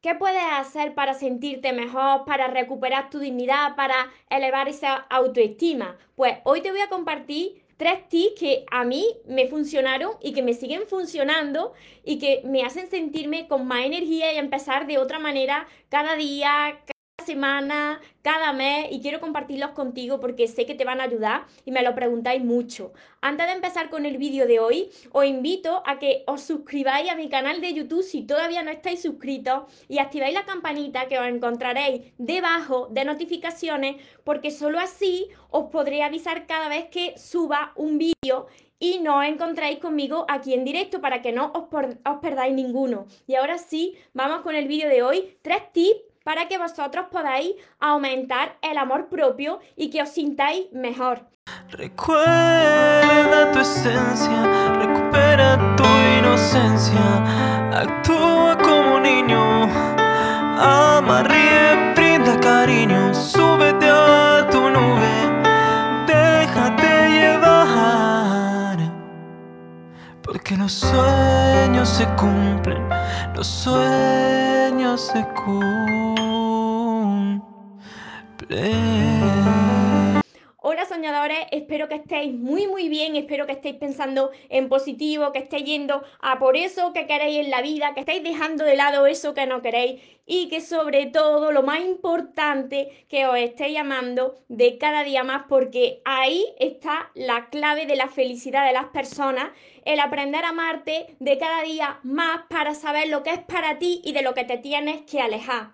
¿Qué puedes hacer para sentirte mejor, para recuperar tu dignidad, para elevar esa autoestima? Pues hoy te voy a compartir tres tips que a mí me funcionaron y que me siguen funcionando y que me hacen sentirme con más energía y empezar de otra manera cada día, semana, cada mes y quiero compartirlos contigo porque sé que te van a ayudar y me lo preguntáis mucho. Antes de empezar con el vídeo de hoy, os invito a que os suscribáis a mi canal de YouTube si todavía no estáis suscritos y activáis la campanita que os encontraréis debajo de notificaciones porque solo así os podré avisar cada vez que suba un vídeo y no encontráis conmigo aquí en directo para que no os, os perdáis ninguno. Y ahora sí, vamos con el vídeo de hoy. Tres tips para que vosotros podáis aumentar el amor propio y que os sintáis mejor. Recuerda tu esencia, recupera tu inocencia, actúa como niño, ama, ríe, brinda cariño, porque los sueños se cumplen, los sueños se cumplen. Hola soñadores, espero que estéis muy muy bien, espero que estéis pensando en positivo, que estéis yendo a por eso que queréis en la vida, que estéis dejando de lado eso que no queréis y que sobre todo lo más importante que os estéis llamando de cada día más porque ahí está la clave de la felicidad de las personas, el aprender a amarte de cada día más para saber lo que es para ti y de lo que te tienes que alejar.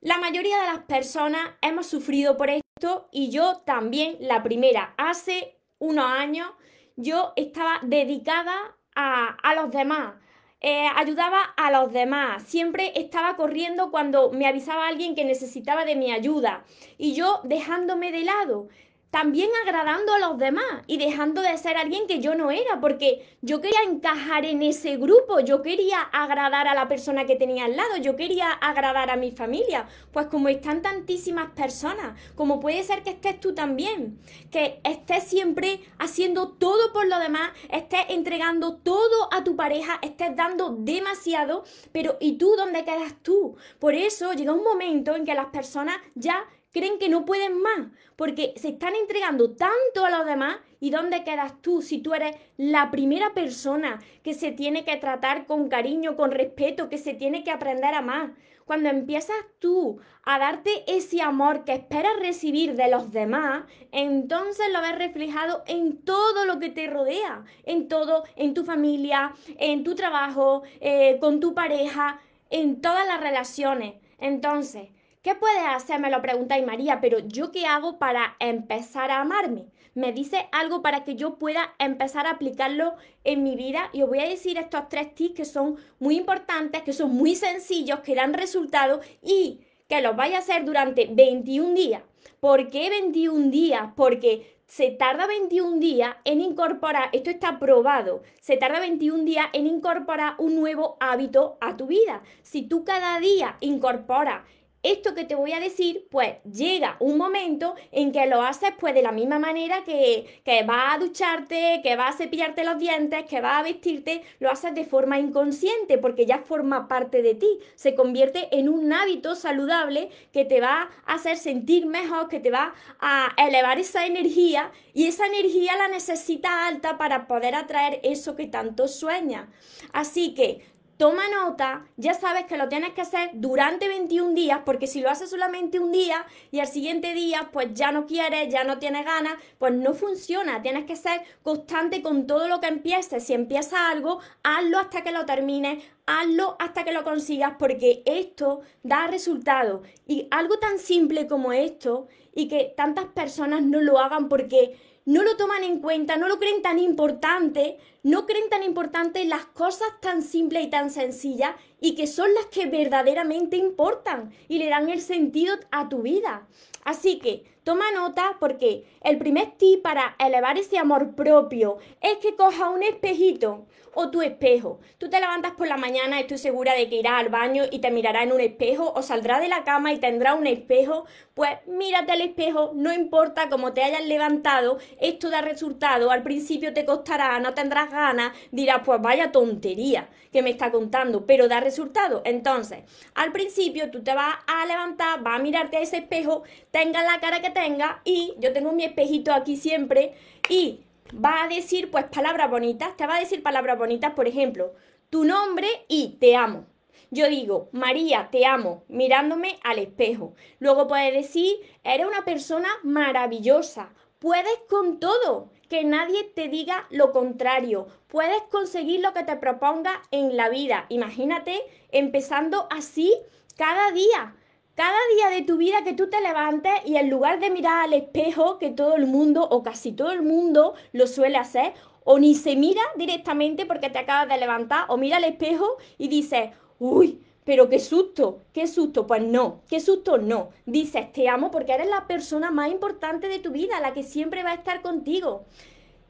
La mayoría de las personas hemos sufrido por esto y yo también la primera. Hace unos años yo estaba dedicada a, los demás. Eh, ayudaba a los demás, siempre estaba corriendo cuando me avisaba alguien que necesitaba de mi ayuda y yo dejándome de lado también agradando a los demás y dejando de ser alguien que yo no era, porque yo quería encajar en ese grupo, yo quería agradar a la persona que tenía al lado, yo quería agradar a mi familia, pues como están tantísimas personas, como puede ser que estés tú también, que estés siempre haciendo todo por lo demás, estés entregando todo a tu pareja, estés dando demasiado, pero ¿y tú dónde quedas tú? Por eso llega un momento en que las personas ya creen que no pueden más, porque se están entregando tanto a los demás. ¿Y dónde quedas tú si tú eres la primera persona que se tiene que tratar con cariño, con respeto, que se tiene que aprender a amar? Cuando empiezas tú a darte ese amor que esperas recibir de los demás, entonces lo ves reflejado en todo lo que te rodea, en todo, en tu familia, en tu trabajo, eh, con tu pareja, en todas las relaciones. Entonces, ¿Qué puedes hacer? Me lo preguntáis María, pero ¿yo qué hago para empezar a amarme? Me dice algo para que yo pueda empezar a aplicarlo en mi vida y os voy a decir estos tres tips que son muy importantes, que son muy sencillos, que dan resultados y que los vais a hacer durante 21 días. ¿Por qué 21 días? Porque se tarda 21 días en incorporar, esto está probado, se tarda 21 días en incorporar un nuevo hábito a tu vida. Si tú cada día incorporas esto que te voy a decir, pues llega un momento en que lo haces pues de la misma manera que, que vas a ducharte, que vas a cepillarte los dientes, que vas a vestirte, lo haces de forma inconsciente porque ya forma parte de ti, se convierte en un hábito saludable que te va a hacer sentir mejor, que te va a elevar esa energía y esa energía la necesita alta para poder atraer eso que tanto sueñas. Así que toma nota, ya sabes que lo tienes que hacer durante 21 días, porque si lo haces solamente un día y al siguiente día pues ya no quieres, ya no tienes ganas, pues no funciona. Tienes que ser constante con todo lo que empieces. Si empiezas algo, hazlo hasta que lo termines, hazlo hasta que lo consigas, porque esto da resultado. Y algo tan simple como esto, y que tantas personas no lo hagan porque no lo toman en cuenta, no lo creen tan importante, no creen tan importante las cosas tan simples y tan sencillas y que son las que verdaderamente importan y le dan el sentido a tu vida. Así que toma nota porque el primer tip para elevar ese amor propio es que coja un espejito o tu espejo. Tú te levantas por la mañana, estoy segura de que irás al baño y te mirará en un espejo o saldrá de la cama y tendrá un espejo. Pues mírate al espejo, no importa cómo te hayas levantado, esto da resultado. Al principio te costará, no tendrás ganas, dirás, pues vaya tontería que me está contando, pero da resultado. Entonces, al principio tú te vas a levantar, vas a mirarte a ese espejo, tenga la cara que tenga, y yo tengo mi espejito aquí siempre, y va a decir pues palabras bonitas, te va a decir palabras bonitas, por ejemplo, tu nombre y te amo. Yo digo, María, te amo, mirándome al espejo. Luego puedes decir, eres una persona maravillosa, puedes con todo, que nadie te diga lo contrario, puedes conseguir lo que te proponga en la vida. Imagínate empezando así cada día. Cada día de tu vida que tú te levantes y en lugar de mirar al espejo, que todo el mundo o casi todo el mundo lo suele hacer, o ni se mira directamente porque te acabas de levantar, o mira al espejo y dices, uy, pero qué susto, qué susto. Pues no, qué susto no. Dices, te amo porque eres la persona más importante de tu vida, la que siempre va a estar contigo.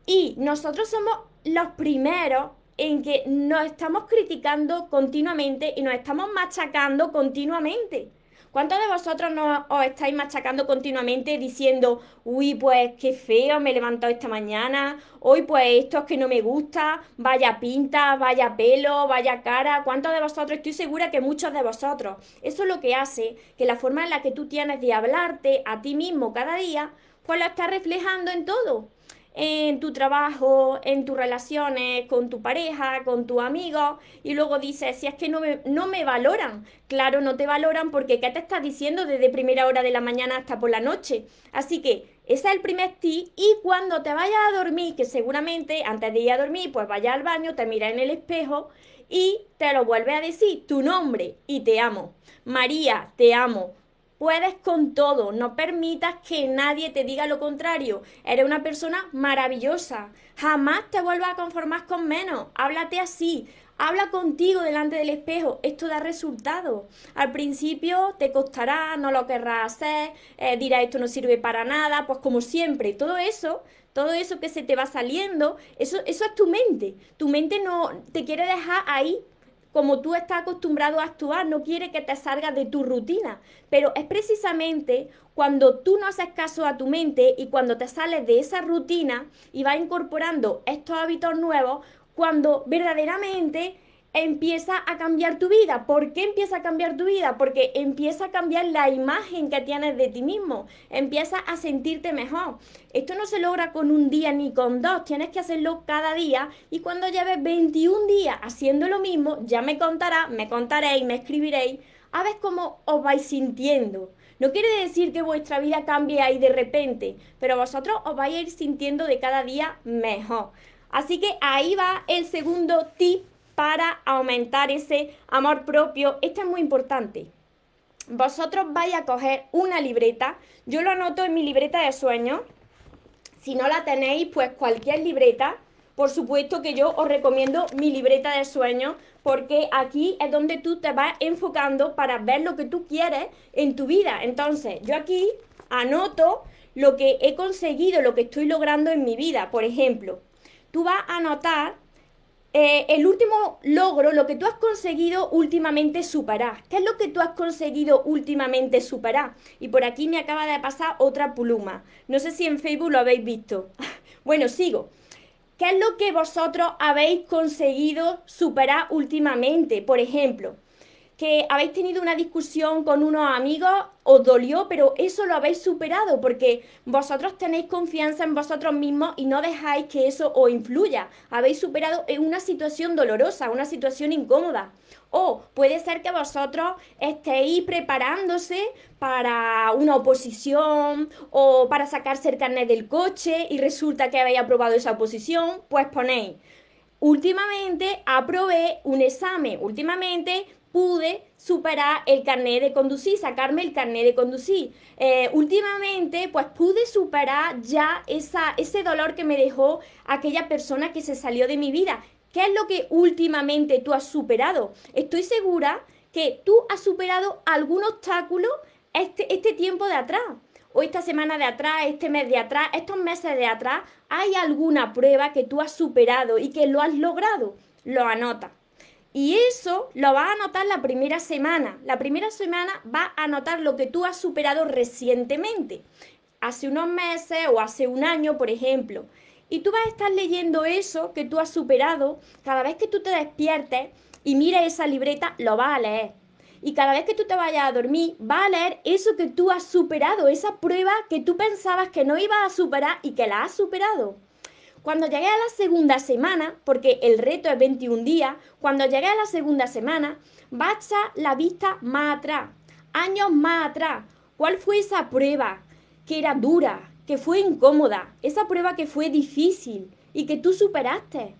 Y nosotros somos los primeros en que nos estamos criticando continuamente y nos estamos machacando continuamente. ¿Cuántos de vosotros no os estáis machacando continuamente diciendo, uy, pues qué feo me he levantado esta mañana, hoy pues esto es que no me gusta, vaya pinta, vaya pelo, vaya cara? ¿Cuántos de vosotros? Estoy segura que muchos de vosotros. Eso es lo que hace que la forma en la que tú tienes de hablarte a ti mismo cada día, pues lo estás reflejando en todo en tu trabajo, en tus relaciones, con tu pareja, con tu amigo, y luego dices, si es que no me, no me valoran, claro, no te valoran porque ¿qué te estás diciendo desde primera hora de la mañana hasta por la noche? Así que ese es el primer tip y cuando te vayas a dormir, que seguramente antes de ir a dormir, pues vaya al baño, te mira en el espejo y te lo vuelve a decir tu nombre y te amo. María, te amo. Puedes con todo, no permitas que nadie te diga lo contrario. Eres una persona maravillosa. Jamás te vuelvas a conformar con menos. Háblate así. Habla contigo delante del espejo. Esto da resultado. Al principio te costará, no lo querrás hacer, eh, dirás esto no sirve para nada, pues como siempre, todo eso todo eso que se te va saliendo, eso, eso es tu mente. Tu mente no te quiere dejar ahí como tú estás acostumbrado a actuar, no quiere que te salgas de tu rutina. Pero es precisamente cuando tú no haces caso a tu mente y cuando te sales de esa rutina y vas incorporando estos hábitos nuevos, cuando verdaderamente empieza a cambiar tu vida. ¿Por qué empieza a cambiar tu vida? Porque empieza a cambiar la imagen que tienes de ti mismo, empieza a sentirte mejor. Esto no se logra con un día ni con dos, tienes que hacerlo cada día y cuando lleves 21 días haciendo lo mismo, ya me contará, me contaréis, me escribiréis, a ver cómo os vais sintiendo. No quiere decir que vuestra vida cambie ahí de repente, pero vosotros os vais a ir sintiendo de cada día mejor. Así que ahí va el segundo tip para aumentar ese amor propio. Esto es muy importante. Vosotros vais a coger una libreta. Yo lo anoto en mi libreta de sueños. Si no la tenéis, pues cualquier libreta. Por supuesto que yo os recomiendo mi libreta de sueños porque aquí es donde tú te vas enfocando para ver lo que tú quieres en tu vida. Entonces, yo aquí anoto lo que he conseguido, lo que estoy logrando en mi vida. Por ejemplo, tú vas a anotar eh, el último logro, lo que tú has conseguido últimamente superar. ¿Qué es lo que tú has conseguido últimamente superar? Y por aquí me acaba de pasar otra pluma. No sé si en Facebook lo habéis visto. bueno, sigo. ¿Qué es lo que vosotros habéis conseguido superar últimamente? Por ejemplo, que habéis tenido una discusión con unos amigos, os dolió, pero eso lo habéis superado porque vosotros tenéis confianza en vosotros mismos y no dejáis que eso os influya. Habéis superado una situación dolorosa, una situación incómoda. O puede ser que vosotros estéis preparándose para una oposición o para sacarse el carnet del coche y resulta que habéis aprobado esa oposición, pues ponéis. Últimamente aprobé un examen, últimamente pude superar el carnet de conducir, sacarme el carnet de conducir. Eh, últimamente, pues pude superar ya esa, ese dolor que me dejó aquella persona que se salió de mi vida. ¿Qué es lo que últimamente tú has superado? Estoy segura que tú has superado algún obstáculo este, este tiempo de atrás. O esta semana de atrás, este mes de atrás, estos meses de atrás, hay alguna prueba que tú has superado y que lo has logrado. Lo anota. Y eso lo vas a anotar la primera semana. La primera semana va a anotar lo que tú has superado recientemente, hace unos meses o hace un año, por ejemplo. Y tú vas a estar leyendo eso que tú has superado. Cada vez que tú te despiertes y mires esa libreta, lo vas a leer. Y cada vez que tú te vayas a dormir, vas a leer eso que tú has superado, esa prueba que tú pensabas que no ibas a superar y que la has superado. Cuando llegué a la segunda semana, porque el reto es 21 días, cuando llegué a la segunda semana, vas a echar la vista más atrás, años más atrás. ¿Cuál fue esa prueba que era dura, que fue incómoda, esa prueba que fue difícil y que tú superaste?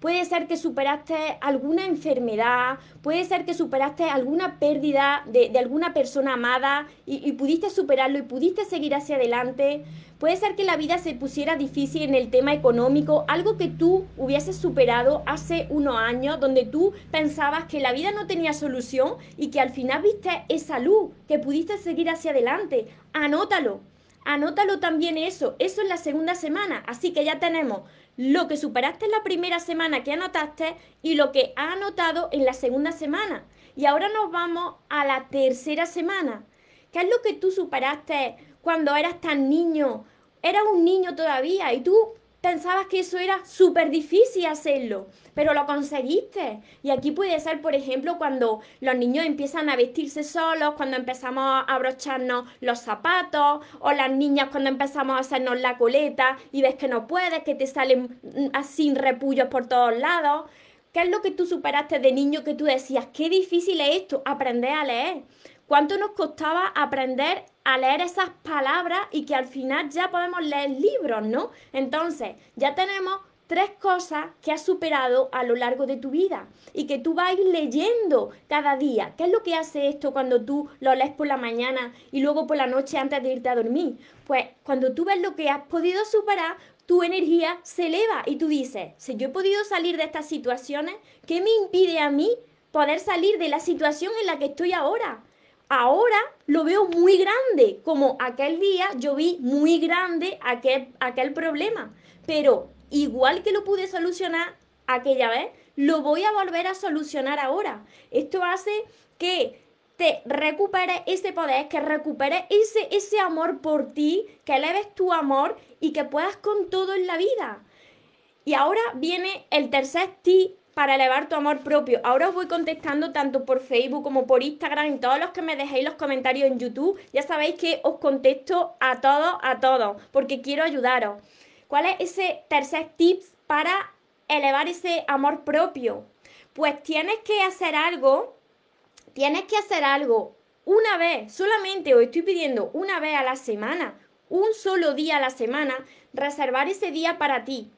Puede ser que superaste alguna enfermedad, puede ser que superaste alguna pérdida de, alguna persona amada y, y, pudiste superarlo y pudiste seguir hacia adelante. Puede ser que la vida se pusiera difícil en el tema económico, algo que tú hubieses superado hace unos años, donde tú pensabas que la vida no tenía solución y que al final viste esa luz, que pudiste seguir hacia adelante. Anótalo, anótalo también eso, eso es la segunda semana. Así que ya tenemos lo que superaste en la primera semana que anotaste y lo que ha anotado en la segunda semana. Y ahora nos vamos a la tercera semana. ¿Qué es lo que tú superaste cuando eras tan niño? Eras un niño todavía y tú pensabas que eso era súper difícil hacerlo, pero lo conseguiste. Y aquí puede ser, por ejemplo, cuando los niños empiezan a vestirse solos, cuando empezamos a abrocharnos los zapatos, o las niñas cuando empezamos a hacernos la coleta y ves que no puedes, que te salen así repullos por todos lados. ¿Qué es lo que tú superaste de niño que tú decías, qué difícil es esto, aprender a leer? ¿Cuánto nos costaba aprender a leer esas palabras y que al final ya podemos leer libros, ¿no? Entonces, ya tenemos tres cosas que has superado a lo largo de tu vida y que tú vas leyendo cada día. ¿Qué es lo que hace esto cuando tú lo lees por la mañana y luego por la noche antes de irte a dormir? Pues cuando tú ves lo que has podido superar, tu energía se eleva y tú dices, si yo he podido salir de estas situaciones, ¿qué me impide a mí poder salir de la situación en la que estoy ahora? Ahora lo veo muy grande, como aquel día yo vi muy grande aquel, aquel problema, pero igual que lo pude solucionar aquella vez, lo voy a volver a solucionar ahora. Esto hace que te recuperes ese poder, que recuperes ese, ese amor por ti, que eleves tu amor y que puedas con todo en la vida. Y ahora viene el tercer tip para elevar tu amor propio. Ahora os voy contestando tanto por Facebook como por Instagram y todos los que me dejéis los comentarios en YouTube. Ya sabéis que os contesto a todos, a todos, porque quiero ayudaros. ¿Cuál es ese tercer tips para elevar ese amor propio? Pues tienes que hacer algo, tienes que hacer algo una vez, solamente os estoy pidiendo una vez a la semana, un solo día a la semana, reservar ese día para ti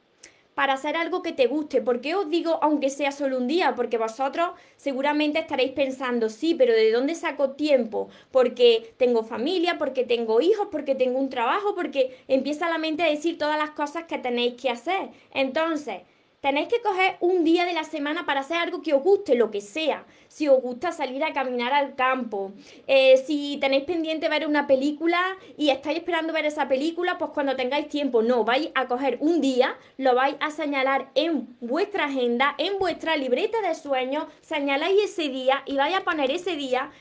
para hacer algo que te guste. ¿Por qué os digo aunque sea solo un día? Porque vosotros seguramente estaréis pensando, sí, pero ¿de dónde saco tiempo? Porque tengo familia, porque tengo hijos, porque tengo un trabajo, porque empieza la mente a decir todas las cosas que tenéis que hacer. Entonces, Tenéis que coger un día de la semana para hacer algo que os guste, lo que sea. Si os gusta salir a caminar al campo, eh, si tenéis pendiente ver una película y estáis esperando ver esa película, pues cuando tengáis tiempo, no, vais a coger un día, lo vais a señalar en vuestra agenda, en vuestra libreta de sueños, señaláis ese día y vais a poner ese día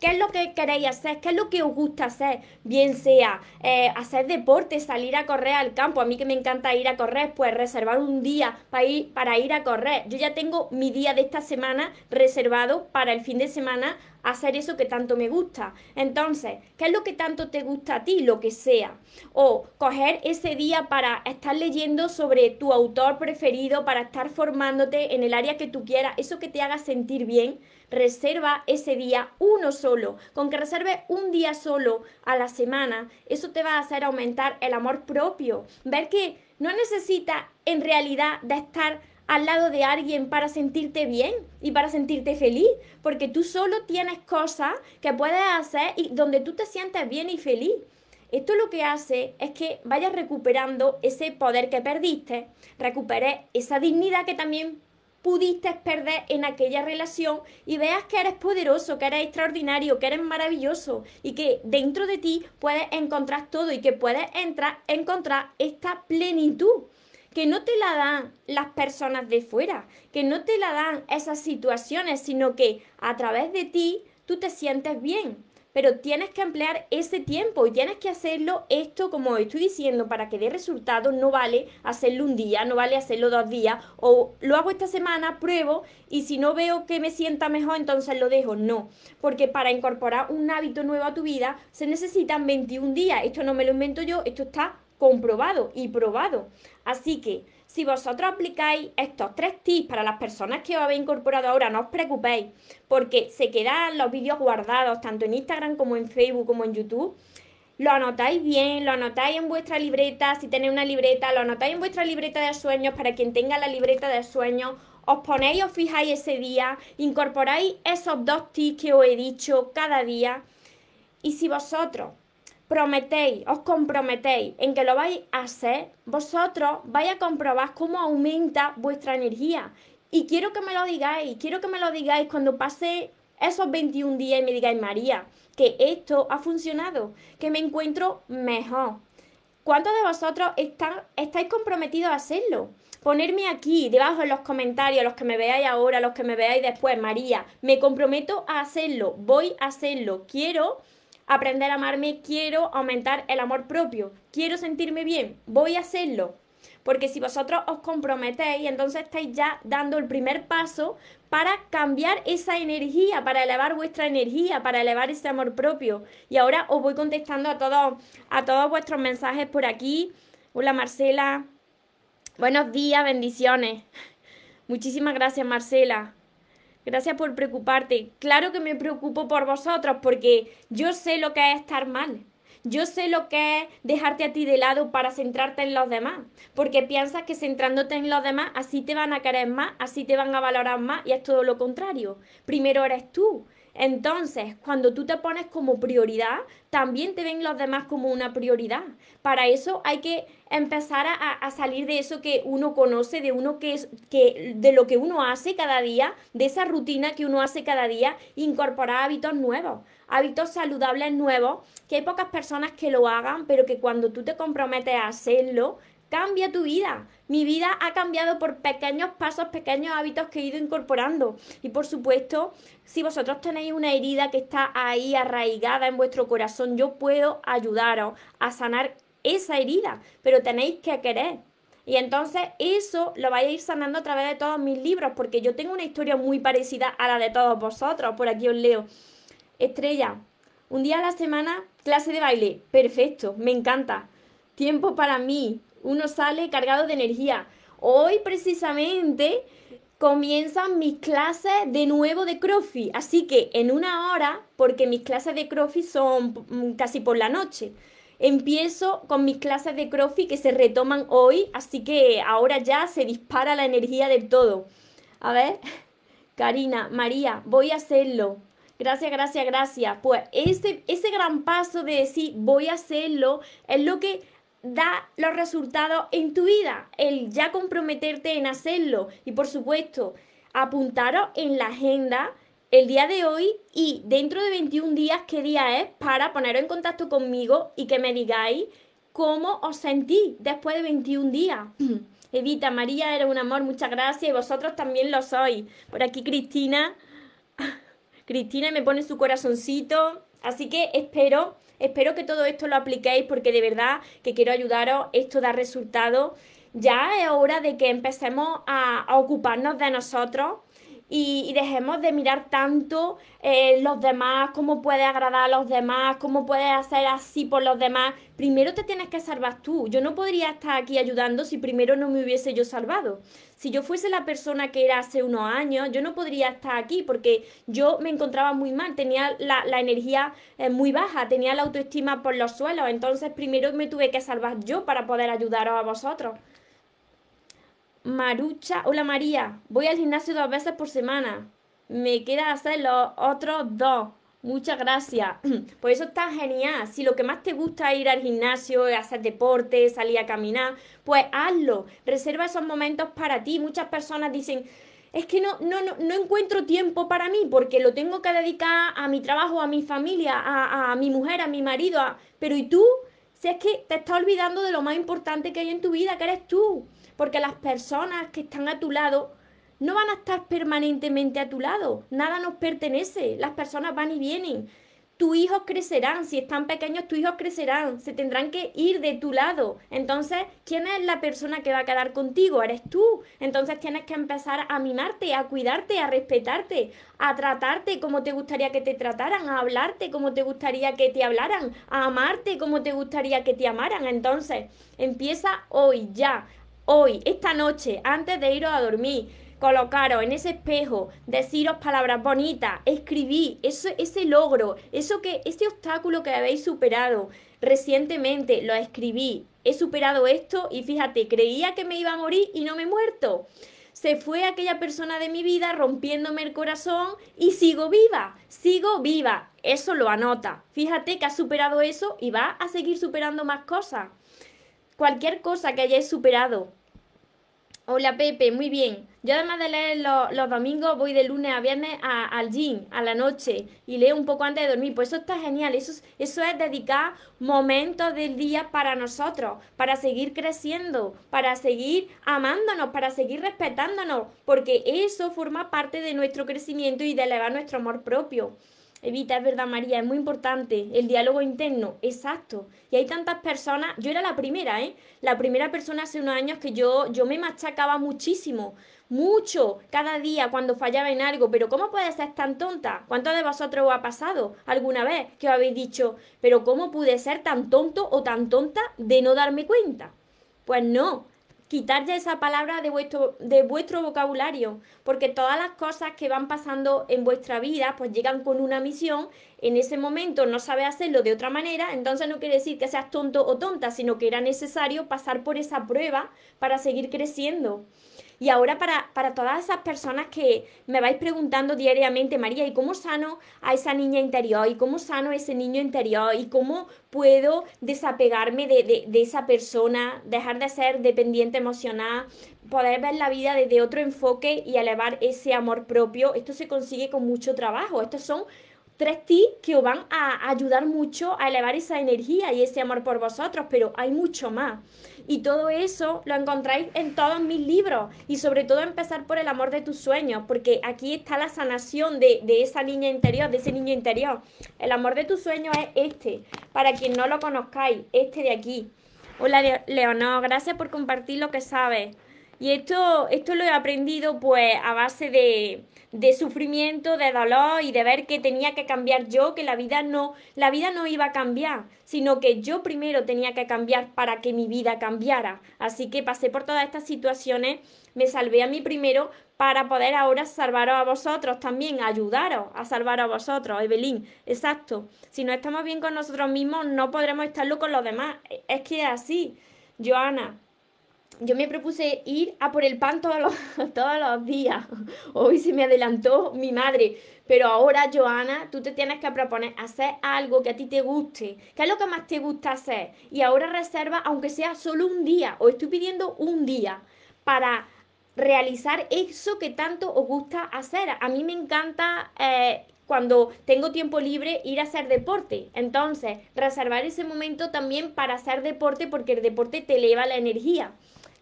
¿Qué es lo que queréis hacer? ¿Qué es lo que os gusta hacer? Bien sea eh, hacer deporte, salir a correr al campo. A mí que me encanta ir a correr, pues reservar un día para ir, para ir a correr. Yo ya tengo mi día de esta semana reservado para el fin de semana hacer eso que tanto me gusta. Entonces, ¿qué es lo que tanto te gusta a ti? Lo que sea. O coger ese día para estar leyendo sobre tu autor preferido, para estar formándote en el área que tú quieras, eso que te haga sentir bien. Reserva ese día uno solo. Con que reserves un día solo a la semana, eso te va a hacer aumentar el amor propio. Ver que no necesitas en realidad de estar al lado de alguien para sentirte bien y para sentirte feliz, porque tú solo tienes cosas que puedes hacer y donde tú te sientes bien y feliz. Esto lo que hace es que vayas recuperando ese poder que perdiste, recuperes esa dignidad que también pudiste perder en aquella relación y veas que eres poderoso, que eres extraordinario, que eres maravilloso y que dentro de ti puedes encontrar todo y que puedes entrar, encontrar esta plenitud que no te la dan las personas de fuera, que no te la dan esas situaciones, sino que a través de ti tú te sientes bien. pero tienes que emplear ese tiempo y tienes que hacerlo esto como estoy diciendo para que dé resultados no vale hacerlo un día no vale hacerlo dos días o lo hago esta semana pruebo y si no veo que me sienta mejor entonces lo dejo. No porque para incorporar un hábito nuevo a tu vida se necesitan 21 días. Esto no me lo invento yo esto está comprobado y probado así que si vosotros aplicáis estos tres tips para las personas que os habéis incorporado ahora, no os preocupéis, porque se quedan los vídeos guardados tanto en Instagram como en Facebook como en YouTube. Lo anotáis bien, lo anotáis en vuestra libreta, si tenéis una libreta, lo anotáis en vuestra libreta de sueños para quien tenga la libreta de sueños, os ponéis, os fijáis ese día, incorporáis esos dos tips que os he dicho cada día. Y si vosotros prometéis, os comprometéis en que lo vais a hacer, vosotros vais a comprobar cómo aumenta vuestra energía. Y quiero que me lo digáis, quiero que me lo digáis cuando pase esos 21 días y me digáis, María, que esto ha funcionado, que me encuentro mejor. ¿Cuántos de vosotros estáis comprometidos a hacerlo? Ponerme aquí, debajo en los comentarios, los que me veáis ahora, los que me veáis después, María, me comprometo a hacerlo, voy a hacerlo, quiero aprender a amarme, quiero aumentar el amor propio, quiero sentirme bien, voy a hacerlo. Porque si vosotros os comprometéis, entonces estáis ya dando el primer paso para cambiar esa energía, para elevar vuestra energía, para elevar ese amor propio. Y ahora os voy contestando a todos, a todos vuestros mensajes por aquí. Hola Marcela. Buenos días, bendiciones. Muchísimas gracias, Marcela. Gracias por preocuparte. Claro que me preocupo por vosotros porque yo sé lo que es estar mal. Yo sé lo que es dejarte a ti de lado para centrarte en los demás, porque piensas que centrándote en los demás así te van a querer más, así te van a valorar más y es todo lo contrario. Primero eres tú. Entonces, cuando tú te pones como prioridad, también te ven los demás como una prioridad. Para eso hay que empezar a, salir de eso que uno conoce, de uno que es, que, de lo que uno hace cada día, de esa rutina que uno hace cada día, incorporar hábitos nuevos, hábitos saludables nuevos, que hay pocas personas que lo hagan, pero que cuando tú te comprometes a hacerlo, cambia tu vida. Mi vida ha cambiado por pequeños pasos, pequeños hábitos que he ido incorporando. Y por supuesto, si vosotros tenéis una herida que está ahí arraigada en vuestro corazón, yo puedo ayudaros a sanar esa herida, pero tenéis que querer. Y entonces eso lo vais a ir sanando a través de todos mis libros, porque yo tengo una historia muy parecida a la de todos vosotros. Por aquí os leo. Estrella, un día a la semana, clase de baile. Perfecto, me encanta. Tiempo para mí, uno sale cargado de energía. Hoy precisamente comienzan mis clases de nuevo de CrossFit, así que en una hora, porque mis clases de CrossFit son mm, casi por la noche, empiezo con mis clases de CrossFit que se retoman hoy, así que ahora ya se dispara la energía del todo. A ver, Karina, María, voy a hacerlo. Gracias, gracias, gracias. Pues ese, ese gran paso de decir voy a hacerlo es lo que da los resultados en tu vida, el ya comprometerte en hacerlo. Y por supuesto apuntaros en la agenda el día de hoy y dentro de 21 días qué día es para poneros en contacto conmigo y que me digáis cómo os sentís después de 21 días. Evita, María, era un amor, muchas gracias. Y vosotros también lo sois. Por aquí Cristina, Cristina me pone su corazoncito, así que espero Espero que todo esto lo apliquéis porque de verdad que quiero ayudaros, esto da resultados. Ya es hora de que empecemos a, ocuparnos de nosotros y, dejemos de mirar tanto eh, los demás, cómo puedes agradar a los demás, cómo puedes hacer así por los demás. Primero te tienes que salvar tú. Yo no podría estar aquí ayudando si primero no me hubiese yo salvado. Si yo fuese la persona que era hace unos años, yo no podría estar aquí porque yo me encontraba muy mal, tenía la, energía eh, muy baja, tenía la autoestima por los suelos. Entonces primero me tuve que salvar yo para poder ayudaros a vosotros. Marucha, hola María, voy al gimnasio dos veces por semana. Me queda hacer los otros dos. Muchas gracias. Pues eso está genial. Si lo que más te gusta es ir al gimnasio, hacer deporte, salir a caminar, pues hazlo. Reserva esos momentos para ti. Muchas personas dicen, es que no, no, no, no encuentro tiempo para mí porque lo tengo que dedicar a mi trabajo, a mi familia, a, a mi mujer, a mi marido. Pero ¿y tú? Si es que te estás olvidando de lo más importante que hay en tu vida, que eres tú. Porque las personas que están a tu lado no van a estar permanentemente a tu lado, nada nos pertenece, las personas van y vienen. Tus hijos crecerán, si están pequeños, tus hijos crecerán, se tendrán que ir de tu lado. Entonces, ¿quién es la persona que va a quedar contigo? Eres tú. Entonces tienes que empezar a mimarte, a cuidarte, a respetarte, a tratarte como te gustaría que te trataran, a hablarte como te gustaría que te hablaran, a amarte como te gustaría que te amaran. Entonces, empieza hoy, ya, hoy, esta noche, antes de iros a dormir colocaros en ese espejo, deciros palabras bonitas, escribí ese, ese logro, eso que, ese obstáculo que habéis superado recientemente, lo escribí, he superado esto y fíjate, creía que me iba a morir y no me he muerto. Se fue aquella persona de mi vida rompiéndome el corazón y sigo viva, sigo viva. Eso lo anota. Fíjate que has superado eso y va a seguir superando más cosas. Cualquier cosa que hayáis superado, Hola Pepe, muy bien. Yo además de leer los, domingos voy de lunes a viernes al gym, a la noche, y leo un poco antes de dormir. Pues eso está genial. Eso, eso es dedicar momentos del día para nosotros, para seguir creciendo, para seguir amándonos, para seguir respetándonos, porque eso forma parte de nuestro crecimiento y de elevar nuestro amor propio. Evita, es verdad, María, es muy importante. El diálogo interno, exacto. Y hay tantas personas, yo era la primera, ¿eh? La primera persona hace unos años que yo, yo me machacaba muchísimo, mucho, cada día cuando fallaba en algo. Pero ¿cómo puede ser tan tonta? ¿Cuántos de vosotros os ha pasado alguna vez que os habéis dicho, pero ¿cómo pude ser tan tonto o tan tonta de no darme cuenta? Pues no, quitar ya esa palabra de vuestro, de vuestro vocabulario, porque todas las cosas que van pasando en vuestra vida, pues llegan con una misión, en ese momento no sabes hacerlo de otra manera, entonces no quiere decir que seas tonto o tonta, sino que era necesario pasar por esa prueba para seguir creciendo. Y ahora para, para todas esas personas que me vais preguntando diariamente, María, ¿y cómo sano a esa niña interior? ¿Y cómo sano a ese niño interior? ¿Y cómo puedo desapegarme de, de esa persona, dejar de ser dependiente emocional, poder ver la vida desde otro enfoque y elevar ese amor propio? Esto se consigue con mucho trabajo. Estos son tres tips que os van a ayudar mucho a elevar esa energía y ese amor por vosotros, pero hay mucho más. Y todo eso lo encontráis en todos mis libros y sobre todo empezar por el amor de tus sueños, porque aquí está la sanación de, esa niña interior, de ese niño interior. El amor de tus sueños es este, para quien no lo conozcáis, este de aquí. Hola Leonor, gracias por compartir lo que sabes. Y esto, esto lo he aprendido pues a base de, de sufrimiento, de dolor y de ver que tenía que cambiar yo, que la vida no, la vida no iba a cambiar, sino que yo primero tenía que cambiar para que mi vida cambiara. Así que pasé por todas estas situaciones, me salvé a mí primero para poder ahora salvaros a vosotros también, ayudaros a salvar a vosotros, Evelyn. Exacto. Si no estamos bien con nosotros mismos, no podremos estarlo con los demás. Es que es así. Joana, yo me propuse ir a por el pan todos los, todos los días. Hoy se me adelantó mi madre. Pero ahora, Joana, tú te tienes que proponer hacer algo que a ti te guste. ¿Qué es lo que más te gusta hacer? Y ahora reserva, aunque sea solo un día, o estoy pidiendo un día, para realizar eso que tanto os gusta hacer. A mí me encanta eh, cuando tengo tiempo libre ir a hacer deporte. Entonces, reservar ese momento también para hacer deporte porque el deporte te eleva la energía.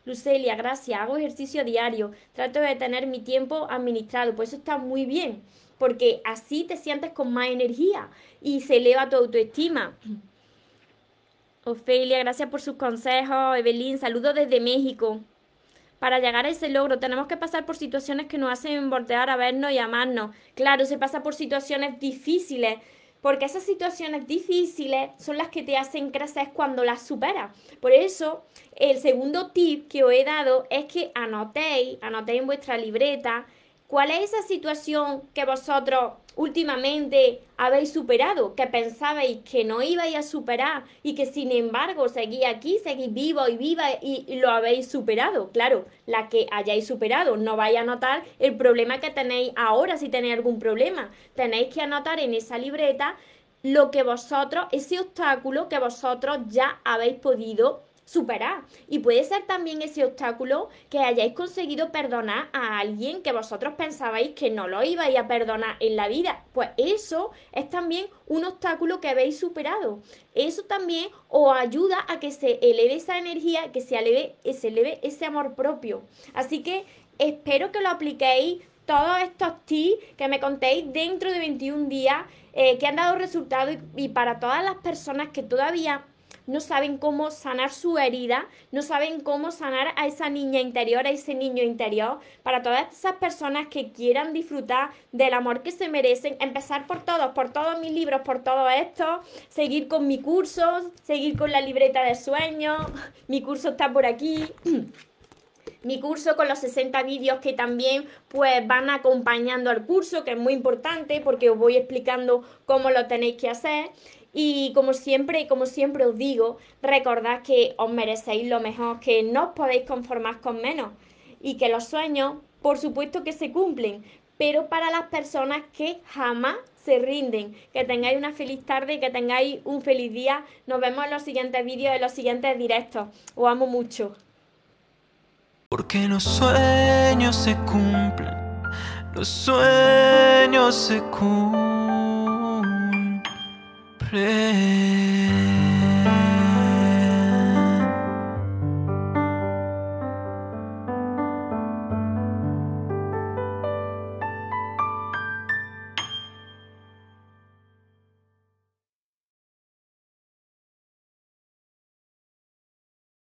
Lucelia, gracias, hago ejercicio diario, trato de tener mi tiempo administrado, pues eso está muy bien, porque así te sientes con más energía y se eleva tu autoestima. Ofelia, gracias por sus consejos. Evelyn, saludos desde México. Para llegar a ese logro tenemos que pasar por situaciones que nos hacen voltear a vernos y amarnos. Claro, se pasa por situaciones difíciles, porque esas situaciones difíciles son las que te hacen crecer cuando las superas. Por eso, el segundo tip que os he dado es que anotéis, anotéis en vuestra libreta cuál es esa situación que vosotros últimamente habéis superado, que pensabais que no ibais a superar y que sin embargo seguís aquí, seguís vivo y viva y, lo habéis superado. Claro, la que hayáis superado, no vais a anotar el problema que tenéis ahora si tenéis algún problema. Tenéis que anotar en esa libreta lo que vosotros, ese obstáculo que vosotros ya habéis podido superar. Y puede ser también ese obstáculo que hayáis conseguido perdonar a alguien que vosotros pensabais que no lo ibais a perdonar en la vida. Pues eso es también un obstáculo que habéis superado. Eso también os ayuda a que se eleve esa energía, que se eleve, se eleve ese amor propio. Así que espero que lo apliquéis todos estos tips que me contéis dentro de 21 días eh, que han dado resultados y para todas las personas que todavía no saben cómo sanar su herida, no saben cómo sanar a esa niña interior, a ese niño interior, para todas esas personas que quieran disfrutar del amor que se merecen, empezar por todos, por todos mis libros, por todo esto, seguir con mi curso, seguir con la libreta de sueños, mi curso está por aquí. mi curso con los 60 vídeos que también pues van acompañando al curso, que es muy importante porque os voy explicando cómo lo tenéis que hacer. Y como siempre, como siempre os digo, recordad que os merecéis lo mejor, que no os podéis conformar con menos y que los sueños, por supuesto que se cumplen, pero para las personas que jamás se rinden. Que tengáis una feliz tarde, que tengáis un feliz día. Nos vemos en los siguientes vídeos, en los siguientes directos. Os amo mucho. Porque los sueños se cumplen, los sueños se cumplen. pray.